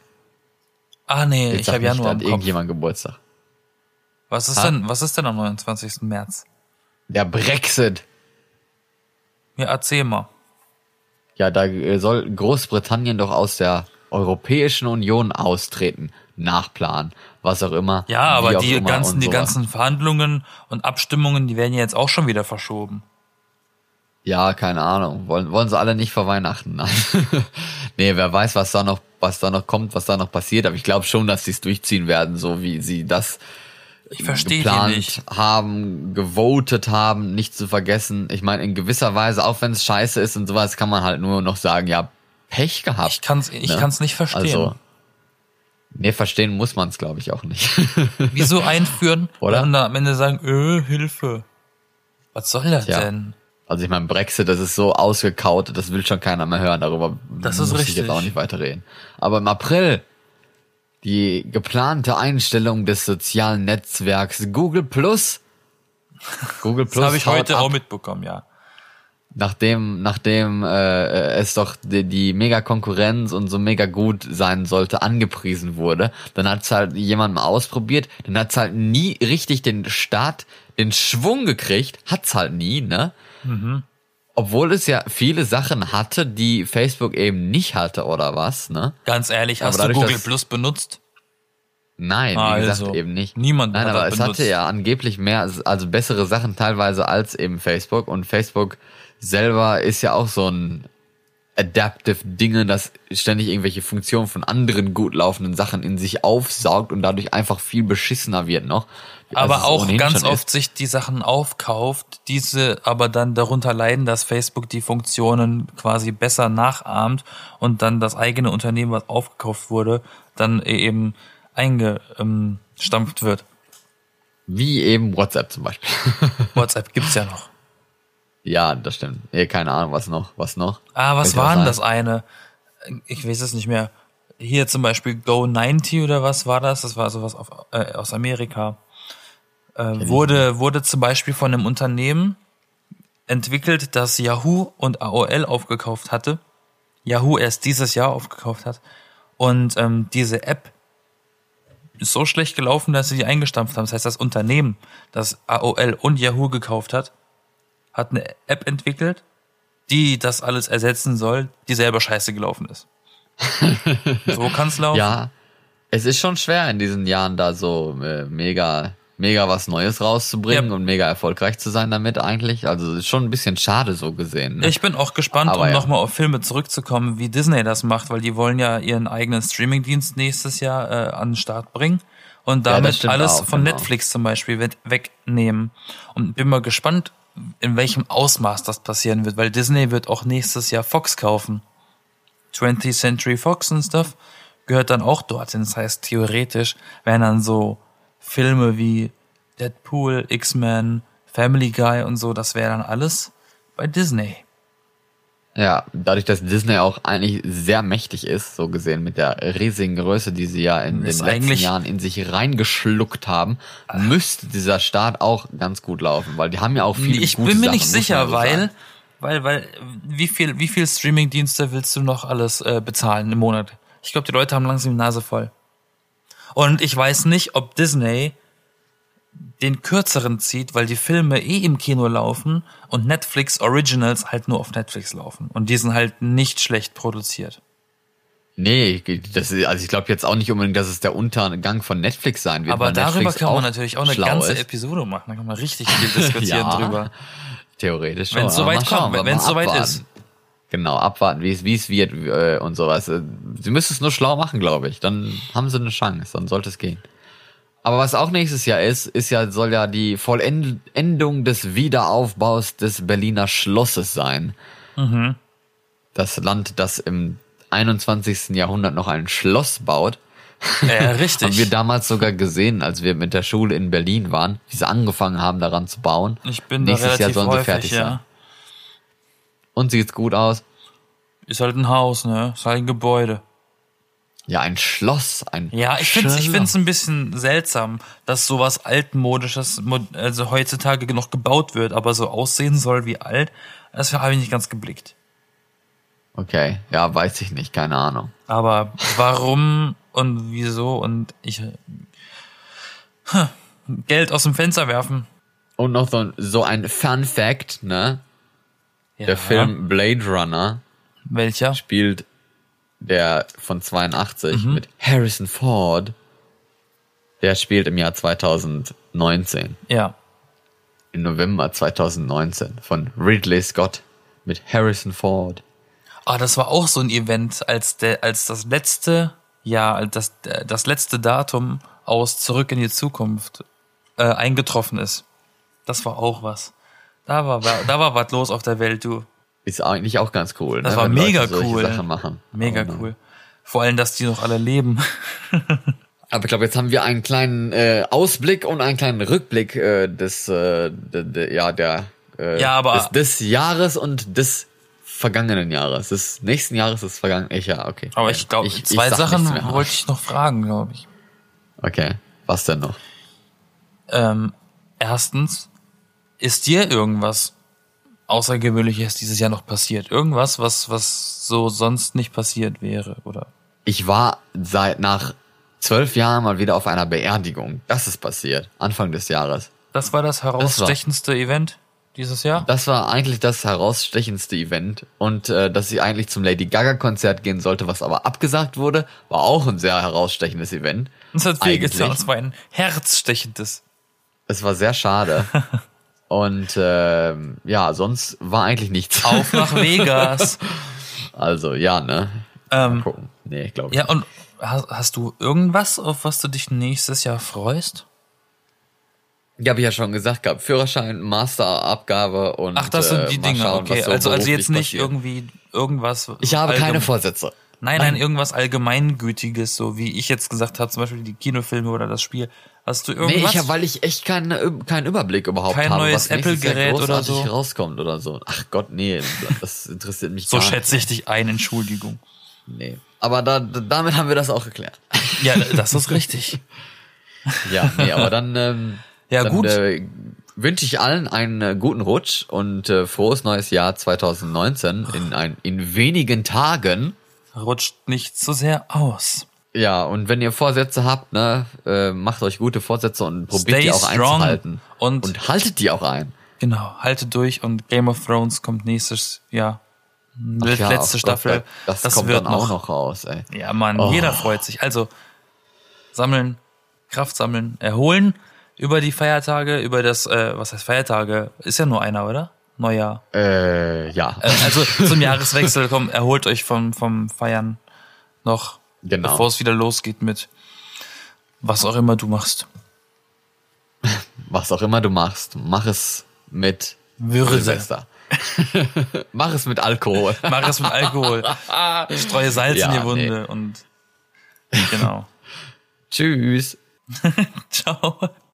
Ah nee, Jetzt ich habe Januar im Kopf. irgendjemand Geburtstag. Was ist Ha? denn, was ist denn am 29. März? Der Brexit. Ja, erzähl mal. Ja, da äh, soll Großbritannien doch aus der Europäischen Union austreten. Nachplan, was auch immer. Ja, aber die immer ganzen, die ganzen Verhandlungen und Abstimmungen, die werden ja jetzt auch schon wieder verschoben. Ja, keine Ahnung. Wollen, wollen sie alle nicht vor Weihnachten. [laughs] Nee, wer weiß, was da noch, was da noch kommt, was da noch passiert. Aber ich glaube schon, dass sie es durchziehen werden, so wie sie das Ich verstehe geplant nicht. haben, gewotet haben, nicht zu vergessen. Ich meine, in gewisser Weise, auch wenn es scheiße ist und sowas, kann man halt nur noch sagen, ja, Pech gehabt. Ich kann's, ich ne? kann's nicht verstehen. Also, nee, verstehen muss man es, glaube ich, auch nicht. Wieso [laughs] einführen Oder? und dann am Ende sagen, öh, Hilfe. Was soll das Tja. denn? Also ich meine, Brexit, das ist so ausgekaut, das will schon keiner mehr hören. Darüber Das ist muss ich richtig. jetzt auch nicht weiter reden. Aber im April die geplante Einstellung des sozialen Netzwerks Google Plus. [laughs] Google Plus Das habe ich heute ab, auch mitbekommen, ja. nachdem nachdem äh, es doch die, die mega Konkurrenz und so mega gut sein sollte angepriesen wurde, dann hat's halt jemand mal ausprobiert, dann hat's halt nie richtig den Start, den Schwung gekriegt, hat's halt nie, ne? Obwohl es ja viele Sachen hatte, die Facebook eben nicht hatte oder was, ne? Ganz ehrlich, Aber hast du dadurch, Google dass- Plus benutzt? Nein, wie Also, gesagt, eben nicht. niemand Nein, aber es benutzt. hatte ja angeblich mehr, also bessere Sachen teilweise als eben Facebook und Facebook selber ist ja auch so ein adaptive Dinge, das ständig irgendwelche Funktionen von anderen gut laufenden Sachen in sich aufsaugt und dadurch einfach viel beschissener wird noch. aber es auch ganz oft ist. sich die Sachen aufkauft, diese aber dann darunter leiden, dass Facebook die Funktionen quasi besser nachahmt und dann das eigene Unternehmen, was aufgekauft wurde, dann eben eingestampft wird. Wie eben WhatsApp zum Beispiel. [laughs] WhatsApp gibt's ja noch. Ja, das stimmt. Eh, keine Ahnung, was noch, was noch. Ah, was war denn das eine? Ich weiß es nicht mehr. Hier zum Beispiel Go90 oder was war das? Das war sowas auf, äh, aus Amerika. Äh, wurde, wurde zum Beispiel von einem Unternehmen entwickelt, das Yahoo und AOL aufgekauft hatte. Yahoo erst dieses Jahr aufgekauft hat. Und ähm, diese App ist so schlecht gelaufen, dass sie die eingestampft haben. Das heißt, das Unternehmen, das AOL und Yahoo gekauft hat, hat eine App entwickelt, die das alles ersetzen soll, die selber scheiße gelaufen ist. [laughs] so kann's laufen. Ja, es ist schon schwer in diesen Jahren da so äh, mega, mega was Neues rauszubringen Ja. und mega erfolgreich zu sein damit eigentlich. Also es ist schon ein bisschen schade so gesehen. Ne? Ich bin auch gespannt, Aber um ja. nochmal auf Filme zurückzukommen, wie Disney das macht, weil die wollen ja ihren eigenen Streamingdienst nächstes Jahr äh, an den Start bringen und Ja, damit stimmt alles auch, von genau. Netflix zum Beispiel weg- wegnehmen. Und bin mal gespannt, in welchem Ausmaß das passieren wird, weil Disney wird auch nächstes Jahr Fox kaufen. 20th Century Fox und Stuff gehört dann auch dorthin. Das heißt, theoretisch wären dann so Filme wie Deadpool, X-Men, Family Guy und so, das wäre dann alles bei Disney. Ja, dadurch, dass Disney auch eigentlich sehr mächtig ist, so gesehen mit der riesigen Größe, die sie ja in den Ist letzten eigentlich- Jahren in sich reingeschluckt haben, müsste dieser Start auch ganz gut laufen, weil die haben ja auch viele ich gute bin mir Sachen, nicht sicher, so weil, sagen. weil, weil, wie viel, wie viel Streaming-Dienste willst du noch alles äh, bezahlen im Monat? Ich glaube, die Leute haben langsam die Nase voll. Und ich weiß nicht, ob Disney den kürzeren zieht, weil die Filme eh im Kino laufen und Netflix Originals halt nur auf Netflix laufen. Und die sind halt nicht schlecht produziert. Nee, das ist, also ich glaube jetzt auch nicht unbedingt, dass es der Untergang von Netflix sein wird. Aber darüber Netflix kann man natürlich auch eine ganze ist. Episode machen. Da kann man richtig viel [laughs] diskutieren Ja. drüber. Theoretisch schon. Wenn es soweit kommt, wenn es soweit ist. Genau, abwarten, wie es wie es wird äh, und sowas. Sie müssen es nur schlau machen, glaube ich. Dann haben sie eine Chance, dann sollte es gehen. Aber was auch nächstes Jahr ist, ist ja soll ja die Vollendung des Wiederaufbaus des Berliner Schlosses sein. Mhm. Das Land, das im 21. Jahrhundert noch ein Schloss baut. Ja, richtig. [laughs] Haben wir damals sogar gesehen, als wir mit der Schule in Berlin waren, wie sie angefangen haben, daran zu bauen. ich bin da Nächstes Jahr relativ sollen sie häufig, fertig ja. sein. Und sieht's gut aus. Ist halt ein Haus, ne? Ist halt ein Gebäude. Ja, ein Schloss, ein Ja, ich finde ich Schloss. find's ein bisschen seltsam, dass sowas altmodisches mo- also heutzutage noch gebaut wird, aber so aussehen soll wie alt. Das habe ich nicht ganz geblickt. Okay, ja, weiß ich nicht, keine Ahnung. Aber warum und wieso und ich Hm, Geld aus dem Fenster werfen. Und noch so, ein- so ein Fun Fact, ne? Ja. Der Film Blade Runner welcher? spielt der von 82 Mhm. mit Harrison Ford. Der spielt im Jahr 2019, Ja. im November 2019 von Ridley Scott mit Harrison Ford. Ah, das war auch so ein Event, als der, als das letzte Jahr, als das, das letzte Datum aus Zurück in die Zukunft äh, eingetroffen ist. Das war auch was. Da war, da war was los auf der Welt, du. Ist eigentlich auch ganz cool. Das ne, war wenn mega Leute cool. Sachen machen. Mega Aber, cool. Vor allem, dass die noch alle leben. [laughs] Aber ich glaube, jetzt haben wir einen kleinen äh, Ausblick und einen kleinen Rückblick äh, des, äh, de, de, ja, der, äh, Ja, aber- des, des Jahres und des vergangenen Jahres. Des nächsten Jahres des vergangenen. Ich, ja, okay. Aber ich glaube, Ich- ich zwei sag Sachen wollte ich noch fragen, glaube ich. Okay. Was denn noch? Ähm, erstens, ist dir irgendwas Außergewöhnliches dieses Jahr noch passiert? Irgendwas, was, was so sonst nicht passiert wäre, oder? Ich war seit nach zwölf Jahren mal wieder auf einer Beerdigung. Das ist passiert. Anfang des Jahres. Das war das herausstechendste Event dieses Jahr? Das war eigentlich das herausstechendste Event. Und äh, dass ich eigentlich zum Lady Gaga Konzert gehen sollte, was aber abgesagt wurde, war auch ein sehr herausstechendes Event. Das hat viel getan. Das war ein herzstechendes. Es war sehr schade. [laughs] Und ähm, ja, sonst war eigentlich nichts. Auf nach [laughs] Vegas. Also ja, ne? ähm, Gucken. Nee, ich glaube. ja, und hast, hast du irgendwas, auf was du dich nächstes Jahr freust? Ja, habe ich ja schon gesagt gehabt. Führerschein, Masterabgabe und Ach, das sind äh, die mal Dinge, schauen, okay. also, also jetzt nicht passiert. irgendwie irgendwas. Ich habe keine Vorsätze. Nein, nein, irgendwas Allgemeingütiges, so wie ich jetzt gesagt habe, zum Beispiel die Kinofilme oder das Spiel. Hast du Nee, irgendwas? ich hab, weil ich echt keinen, keinen Überblick überhaupt Kein habe, neues Apple-Gerät oder so? rauskommt oder so. Ach Gott, nee, das interessiert mich so gar schätze ich dich ein, Entschuldigung. nicht. Nee. Aber da, damit haben wir das auch geklärt. Ja, das ist richtig. [laughs] Ja, nee, aber dann, ähm, Ja, dann gut. Äh, wünsche ich allen einen äh, guten Rutsch und äh, frohes neues Jahr 2019 in, ein, in wenigen Tagen. Rutscht nicht zu sehr aus. Ja, und wenn ihr Vorsätze habt, ne, äh, macht euch gute Vorsätze und probiert Stay die auch einzuhalten. Und, Und haltet die auch ein. genau, haltet durch und Game of Thrones kommt nächstes Jahr. Ach ja, letzte Staffel. Gott, das, kommt wird dann auch noch raus, ey. Ja, Mann, Oh. jeder freut sich. Also sammeln, Kraft sammeln, erholen über die Feiertage, über das, äh, was heißt Feiertage? Ist ja nur einer, oder? Neujahr. Äh, ja, Äh, also zum Jahreswechsel, komm, erholt euch vom, vom Feiern noch, Genau. bevor es wieder losgeht mit was auch immer du machst. [laughs] was auch immer du machst, mach es mit Würde. Silvester. [laughs] mach es mit Alkohol. [laughs] Mach es mit Alkohol. Streue Salz Ja, in die Wunde und genau. Tschüss. Ciao.